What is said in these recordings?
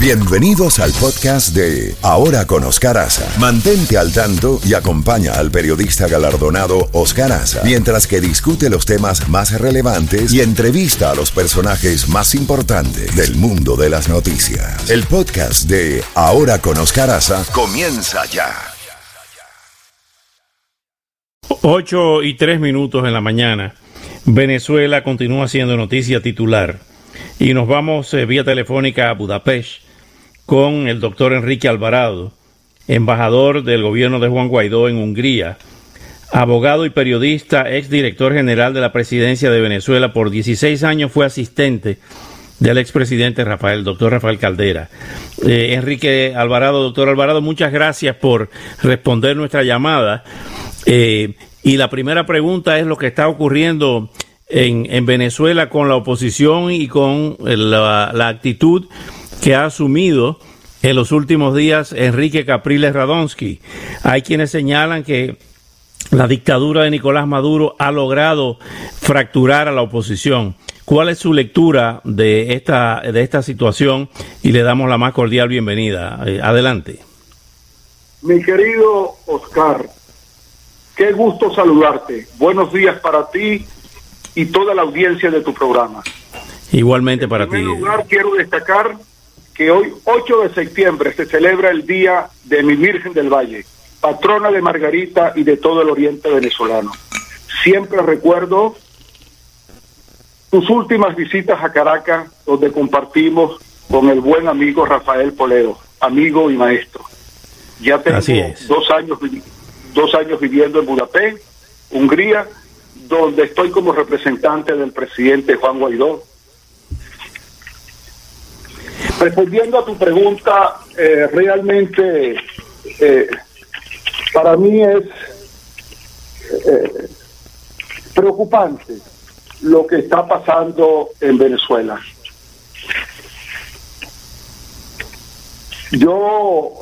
Bienvenidos al podcast de Ahora con Oscar Aza. Mantente al tanto y acompaña al periodista galardonado Oscar Aza mientras que discute los temas más relevantes y entrevista a los personajes más importantes del mundo de las noticias. El podcast de Ahora con Oscar Aza comienza ya. 8 y 3 minutos en la mañana. Venezuela continúa siendo noticia titular. Y nos vamos eh, vía telefónica a Budapest con el doctor Enrique Alvarado, embajador del gobierno de Juan Guaidó en Hungría, abogado y periodista, ex director general de la presidencia de Venezuela por 16 años, fue asistente del expresidente Rafael, doctor Rafael Caldera. Eh, Enrique Alvarado, doctor Alvarado, muchas gracias por responder nuestra llamada. Eh, y la primera pregunta es lo que está ocurriendo en, en Venezuela con la oposición y con la actitud que ha asumido en los últimos días Enrique Capriles Radonsky. Hay quienes señalan que la dictadura de Nicolás Maduro ha logrado fracturar a la oposición. ¿Cuál es su lectura de esta, de esta situación? Y le damos la más cordial bienvenida. Eh, adelante. Mi querido Oscar, qué gusto saludarte. Buenos días para ti y toda la audiencia de tu programa. Igualmente para ti. En primer lugar, quiero destacar que hoy, 8 de septiembre, se celebra el Día de mi Virgen del Valle, patrona de Margarita y de todo el oriente venezolano. Siempre recuerdo tus últimas visitas a Caracas, donde compartimos con el buen amigo Rafael Poledo, amigo y maestro. Ya tengo dos años, dos años viviendo en Budapest, Hungría, donde estoy como representante del presidente Juan Guaidó, Respondiendo a tu pregunta, eh, realmente eh, para mí es eh, preocupante lo que está pasando en Venezuela. Yo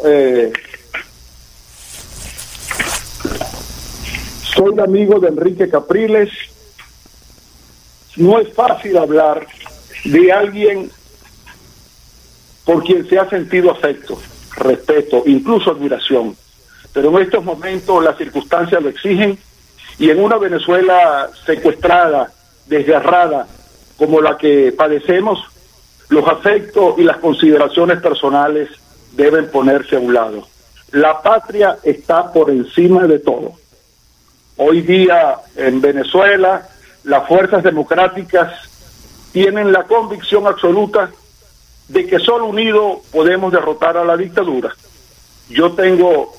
soy amigo de Enrique Capriles. No es fácil hablar de alguien por quien se ha sentido afecto, respeto, incluso admiración. Pero en estos momentos las circunstancias lo exigen y en una Venezuela secuestrada, desgarrada, como la que padecemos, los afectos y las consideraciones personales deben ponerse a un lado. La patria está por encima de todo. Hoy día en Venezuela las fuerzas democráticas tienen la convicción absoluta de que solo unidos podemos derrotar a la dictadura. Yo tengo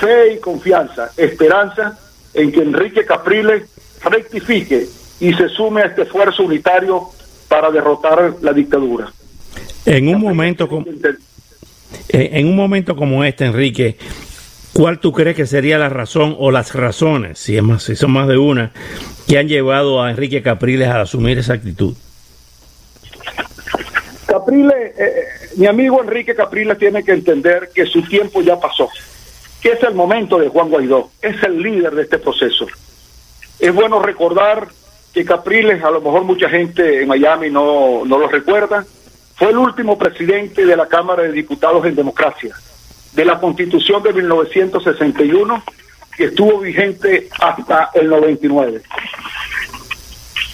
fe y confianza, esperanza en que Enrique Capriles rectifique y se sume a este esfuerzo unitario para derrotar la dictadura. En un momento como en un momento como este, Enrique, ¿cuál tú crees que sería la razón o las razones, si es más, si son más de una, que han llevado a Enrique Capriles a asumir esa actitud? Capriles, eh, eh, mi amigo Enrique Capriles tiene que entender que su tiempo ya pasó, que es el momento de Juan Guaidó, es el líder de este proceso. Es bueno recordar que Capriles, a lo mejor mucha gente en Miami no, no lo recuerda, fue el último presidente de la Cámara de Diputados en democracia, de la Constitución de 1961, que estuvo vigente hasta el 99.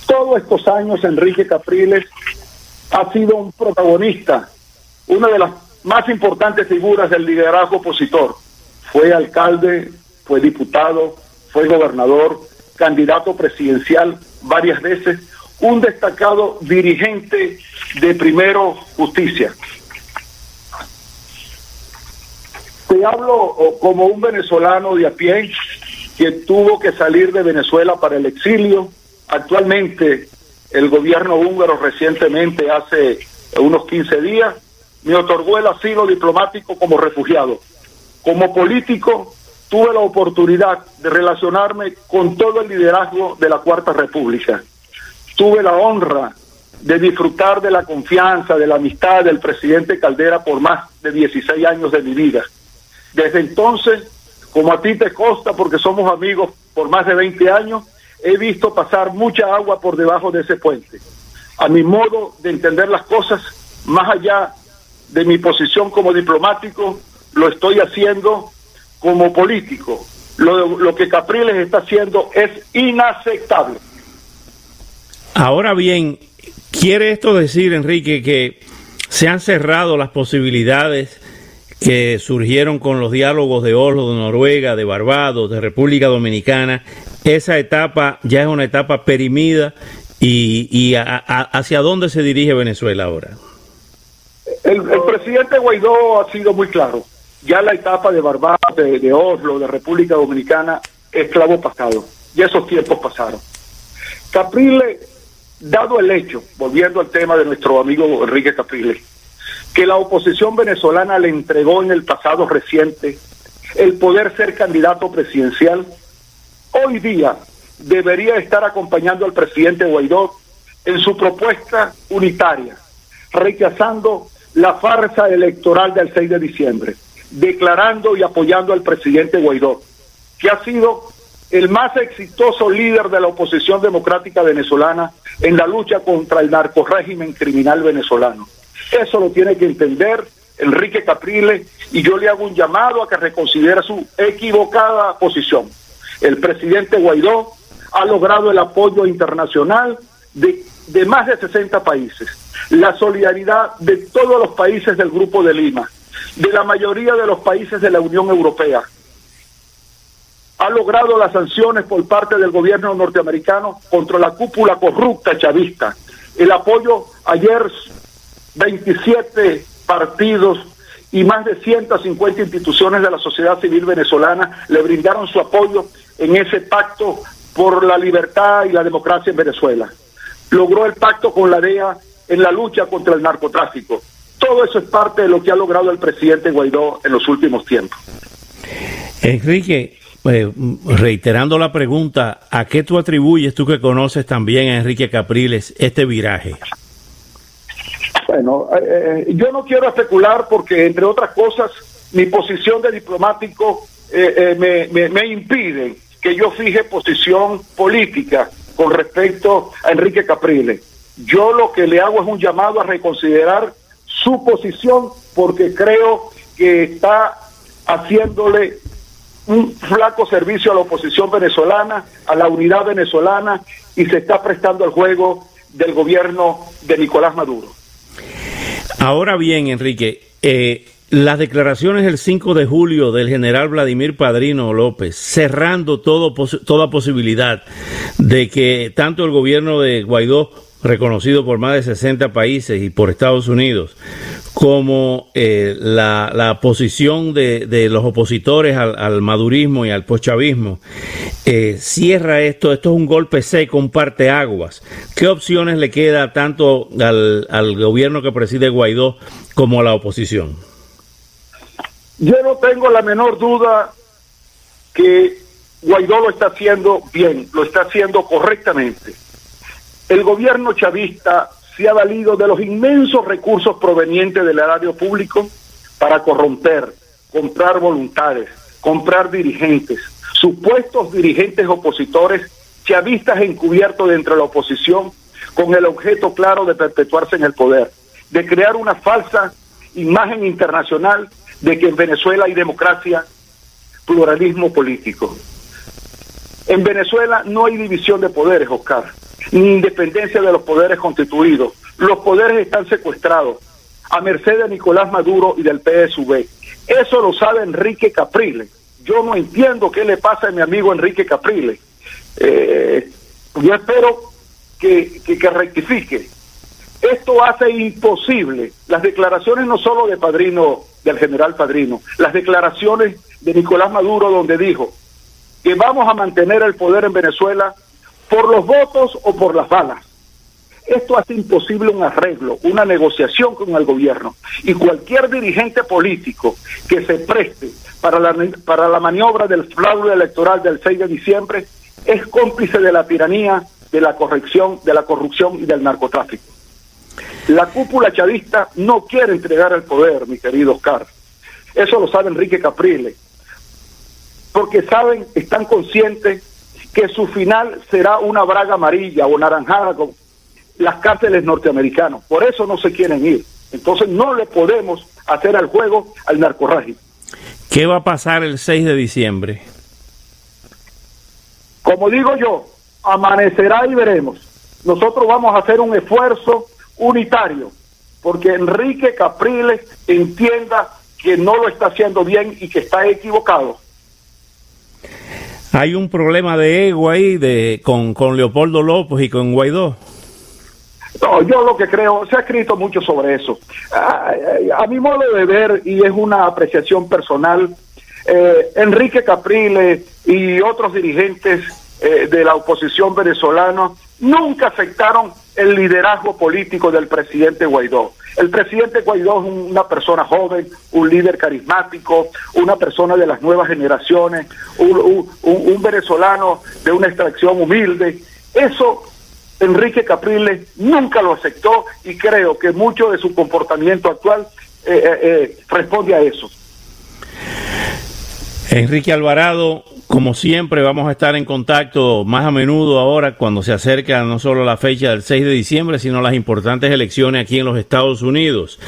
Todos estos años Enrique Capriles ha sido un protagonista, una de las más importantes figuras del liderazgo opositor. Fue alcalde, fue diputado, fue gobernador, candidato presidencial varias veces, un destacado dirigente de Primero Justicia. Te hablo como un venezolano de a pie que tuvo que salir de Venezuela para el exilio. Actualmente el gobierno húngaro recientemente, hace unos 15 días, me otorgó el asilo diplomático como refugiado. Como político, tuve la oportunidad de relacionarme con todo el liderazgo de la Cuarta República. Tuve la honra de disfrutar de la confianza, de la amistad del presidente Caldera por más de 16 años de mi vida. Desde entonces, como a ti te consta, porque somos amigos por más de 20 años, he visto pasar mucha agua por debajo de ese puente. A mi modo de entender las cosas, más allá de mi posición como diplomático, lo estoy haciendo como político. Lo, que Capriles está haciendo es inaceptable. Ahora bien, ¿quiere esto decir, Enrique, que se han cerrado las posibilidades que surgieron con los diálogos de Oslo, de Noruega, de Barbados, de República Dominicana? Esa etapa ya es una etapa perimida y, hacia dónde se dirige Venezuela ahora. El, presidente Guaidó ha sido muy claro. Ya la etapa de Barbados, de, Oslo, de República Dominicana, es clavo pasado. Ya esos tiempos pasaron. Caprile, dado el hecho, volviendo al tema de nuestro amigo Enrique Caprile, que la oposición venezolana le entregó en el pasado reciente el poder ser candidato presidencial, hoy día debería estar acompañando al presidente Guaidó en su propuesta unitaria, rechazando la farsa electoral del 6 de diciembre, declarando y apoyando al presidente Guaidó, que ha sido el más exitoso líder de la oposición democrática venezolana en la lucha contra el narcorégimen criminal venezolano. Eso lo tiene que entender Enrique Capriles y yo le hago un llamado a que reconsidere su equivocada posición. El presidente Guaidó ha logrado el apoyo internacional de, más de 60 países, la solidaridad de todos los países del Grupo de Lima, de la mayoría de los países de la Unión Europea. Ha logrado las sanciones por parte del gobierno norteamericano contra la cúpula corrupta chavista. El apoyo ayer 27 partidos y más de 150 instituciones de la sociedad civil venezolana le brindaron su apoyo en ese pacto por la libertad y la democracia en Venezuela. Logró el pacto con la DEA en la lucha contra el narcotráfico. Todo eso es parte de lo que ha logrado el presidente Guaidó en los últimos tiempos. Enrique, eh, reiterando la pregunta, ¿a qué tú atribuyes, tú que conoces también a Enrique Capriles, este viraje? Bueno, eh, eh, yo no quiero especular porque, entre otras cosas, mi posición de diplomático me, me, me impide que yo fije posición política con respecto a Enrique Capriles. Yo lo que le hago es un llamado a reconsiderar su posición porque creo que está haciéndole un flaco servicio a la oposición venezolana, a la unidad venezolana y se está prestando al juego del gobierno de Nicolás Maduro. Ahora bien, Enrique, eh, las declaraciones el 5 de julio del general Vladimir Padrino López, cerrando todo, toda posibilidad de que tanto el gobierno de Guaidó, reconocido por más de 60 países y por Estados Unidos, como eh, la, posición de, los opositores al, madurismo y al poschavismo, eh, cierra esto, esto es un golpe seco, un parteaguas. ¿Qué opciones le queda tanto al, al gobierno que preside Guaidó como a la oposición? Yo no tengo la menor duda que Guaidó lo está haciendo bien, lo está haciendo correctamente. El gobierno chavista se ha valido de los inmensos recursos provenientes del erario público para corromper, comprar voluntades, comprar dirigentes, supuestos dirigentes opositores chavistas encubiertos dentro de la oposición con el objeto claro de perpetuarse en el poder, de crear una falsa imagen internacional de que en Venezuela hay democracia, pluralismo político. En Venezuela no hay división de poderes, Oscar, ni independencia de los poderes constituidos. Los poderes están secuestrados a merced de Nicolás Maduro y del PSV. Eso lo sabe Enrique Capriles. Yo no entiendo qué le pasa a mi amigo Enrique Capriles. Eh, yo espero que, que rectifique. Esto hace imposible las declaraciones no solo de Padrino del general Padrino, las declaraciones de Nicolás Maduro donde dijo que vamos a mantener el poder en Venezuela por los votos o por las balas. Esto hace imposible un arreglo, una negociación con el gobierno. Y cualquier dirigente político que se preste para la, para la maniobra del fraude electoral del 6 de diciembre es cómplice de la tiranía, de la corrección, de la corrupción y del narcotráfico. La cúpula chavista no quiere entregar el poder, mi querido Oscar. Eso lo sabe Enrique Capriles. Porque saben, están conscientes que su final será una braga amarilla o naranjada con las cárceles norteamericanas. Por eso no se quieren ir. Entonces no le podemos hacer al juego al narcorrágico. ¿Qué va a pasar el 6 de diciembre? Como digo yo, amanecerá y veremos. Nosotros vamos a hacer un esfuerzo unitario porque Enrique Capriles entienda que no lo está haciendo bien y que está equivocado. Hay un problema de ego ahí de, con, con Leopoldo López y con Guaidó. No, yo lo que creo, se ha escrito mucho sobre eso. A, a mi modo de ver, y es una apreciación personal, eh, Enrique Capriles y otros dirigentes eh, de la oposición venezolana nunca afectaron el liderazgo político del presidente Guaidó. El presidente Guaidó es una persona joven, un líder carismático, una persona de las nuevas generaciones, un, venezolano de una extracción humilde. Eso Enrique Capriles nunca lo aceptó y creo que mucho de su comportamiento actual eh, eh, eh, responde a eso. Enrique Alvarado, como siempre, vamos a estar en contacto más a menudo ahora cuando se acerca no solo la fecha del 6 de diciembre, sino las importantes elecciones aquí en los Estados Unidos.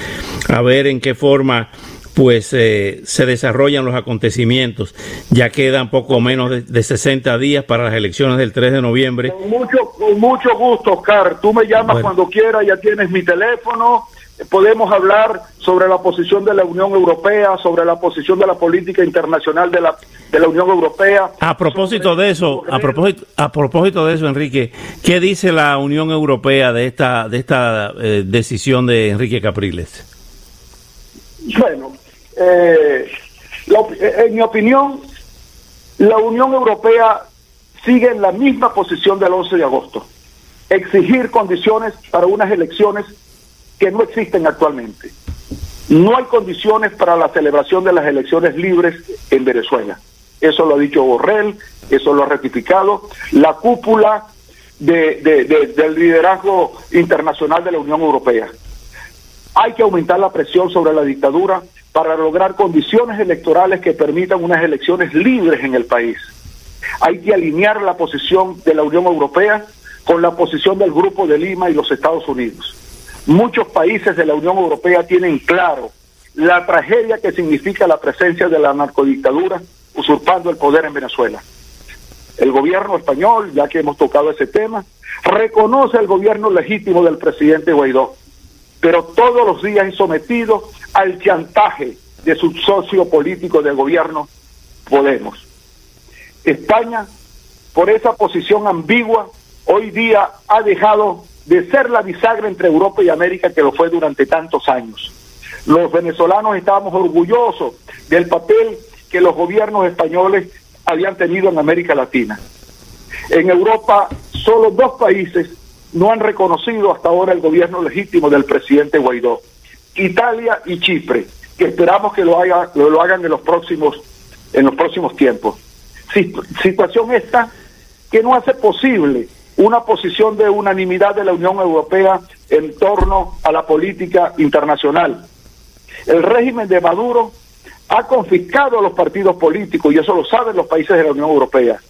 A ver en qué forma pues eh, se desarrollan los acontecimientos. Ya quedan poco menos de, de, 60 días para las elecciones del 3 de noviembre. Con mucho, con mucho gusto, Oscar. Tú me llamas bueno. cuando quieras, ya tienes mi teléfono. Podemos hablar sobre la posición de la Unión Europea, sobre la posición de la política internacional de la, de la Unión Europea. A propósito de eso, a propósito, a propósito de eso, Enrique, ¿qué dice la Unión Europea de esta, de esta eh, decisión de Enrique Capriles? Bueno, eh, la, en mi opinión, la Unión Europea sigue en la misma posición del 11 de agosto, exigir condiciones para unas elecciones que no existen actualmente. No hay condiciones para la celebración de las elecciones libres en Venezuela. Eso lo ha dicho Borrell, eso lo ha ratificado la cúpula de, de, de, del liderazgo internacional de la Unión Europea. Hay que aumentar la presión sobre la dictadura para lograr condiciones electorales que permitan unas elecciones libres en el país. Hay que alinear la posición de la Unión Europea con la posición del Grupo de Lima y los Estados Unidos. Muchos países de la Unión Europea tienen claro la tragedia que significa la presencia de la narcodictadura usurpando el poder en Venezuela. El gobierno español, ya que hemos tocado ese tema, reconoce el gobierno legítimo del presidente Guaidó, pero todos los días es sometido al chantaje de su socio político de gobierno, Podemos. España, por esa posición ambigua, hoy día ha dejado de ser la bisagra entre Europa y América que lo fue durante tantos años. Los venezolanos estábamos orgullosos del papel que los gobiernos españoles habían tenido en América Latina. En Europa, solo dos países no han reconocido hasta ahora el gobierno legítimo del presidente Guaidó, Italia y Chipre, que esperamos que lo, haga, lo, lo hagan en los próximos en los próximos tiempos. Situación esta que no hace posible una posición de unanimidad de la Unión Europea en torno a la política internacional. El régimen de Maduro ha confiscado a los partidos políticos, y eso lo saben los países de la Unión Europea.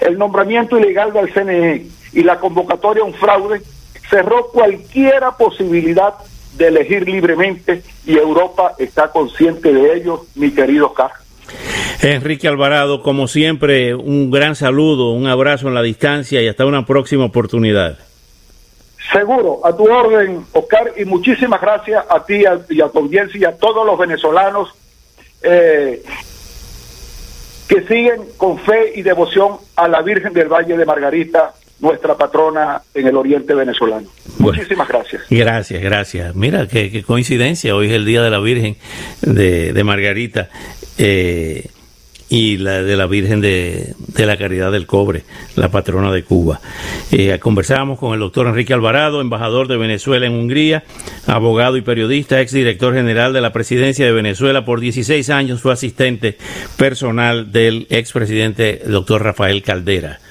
El nombramiento ilegal del CNE y la convocatoria a un fraude cerró cualquier posibilidad de elegir libremente y Europa está consciente de ello, mi querido Carlos. Enrique Alvarado, como siempre, un gran saludo, un abrazo en la distancia y hasta una próxima oportunidad. Seguro, a tu orden, Oscar, y muchísimas gracias a ti y a tu audiencia y a todos los venezolanos eh, que siguen con fe y devoción a la Virgen del Valle de Margarita, nuestra patrona en el oriente venezolano. Bueno, Muchísimas gracias. Gracias, gracias. Mira, qué, qué, coincidencia, hoy es el Día de la Virgen de, de Margarita. Eh, y la de la Virgen de, de, la Caridad del Cobre, la patrona de Cuba. Eh, conversábamos con el doctor Enrique Alvarado, embajador de Venezuela en Hungría, abogado y periodista, exdirector general de la presidencia de Venezuela por 16 años, fue asistente personal del expresidente doctor Rafael Caldera.